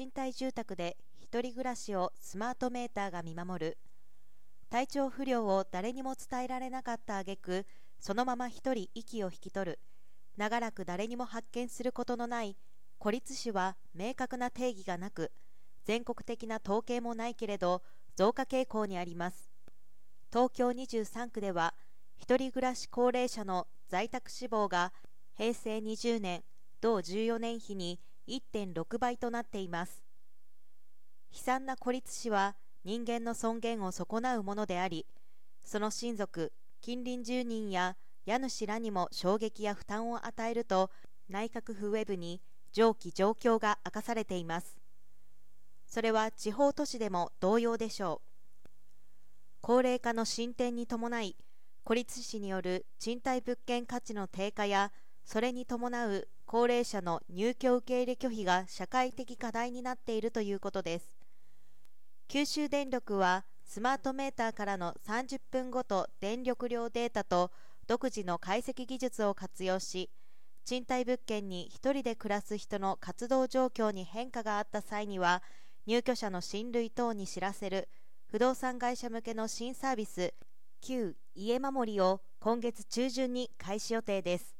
賃貸住宅で一人暮らしをスマートメーターが見守る。体調不良を誰にも伝えられなかった挙句そのまま一人息を引き取る。長らく誰にも発見することのない孤立死は明確な定義がなく全国的な統計もないけれど増加傾向にあります。東京23区では一人暮らし高齢者の在宅死亡が平成20年同14年比に1.6倍となっています。悲惨な孤立死は人間の尊厳を損なうものでありその親族近隣住人や家主らにも衝撃や負担を与えると内閣府ウェブに上記状況が明かされています。それは地方都市でも同様でしょう。高齢化の進展に伴い孤立死による賃貸物件価値の低下やそれに伴う高齢者の入居受け入れ拒否が社会的課題になっているということです。九州電力はスマートメーターからの30分ごと電力量データと独自の解析技術を活用し賃貸物件に1人で暮らす人の活動状況に変化があった際には入居者の親類等に知らせる不動産会社向けの新サービス旧家守を今月中旬に開始予定です。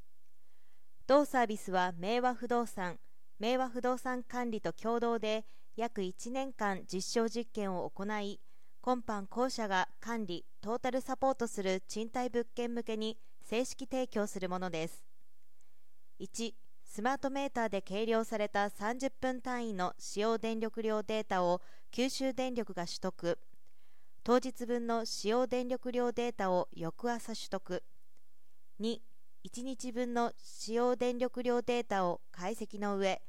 同サービスは明和不動産明和不動産管理と共同で約1年間実証実験を行い今般公社が管理トータルサポートする賃貸物件向けに正式提供するものです。1スマートメーターで計量された30分単位の使用電力量データを九州電力が取得。当日分の使用電力量データを翌朝取得。2 1日分の使用電力量データを解析の上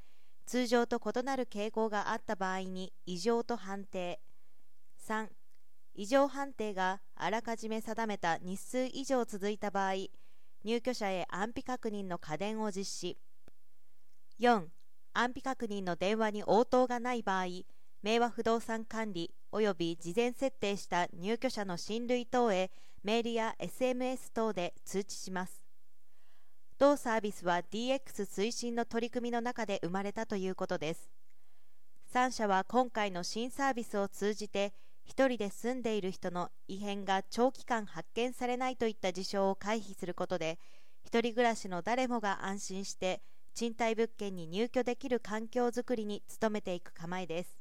通常と異なる傾向があった場合に異常と判定。3異常判定があらかじめ定めた日数以上続いた場合入居者へ安否確認の家電を実施。4安否確認の電話に応答がない場合明和不動産管理及び事前設定した入居者の親類等へメールや SMS 等で通知します。同サービスは DX 推進の取り組みの中で生まれたということです。3社は今回の新サービスを通じて1人で住んでいる人の異変が長期間発見されないといった事象を回避することで1人暮らしの誰もが安心して賃貸物件に入居できる環境づくりに努めていく構えです。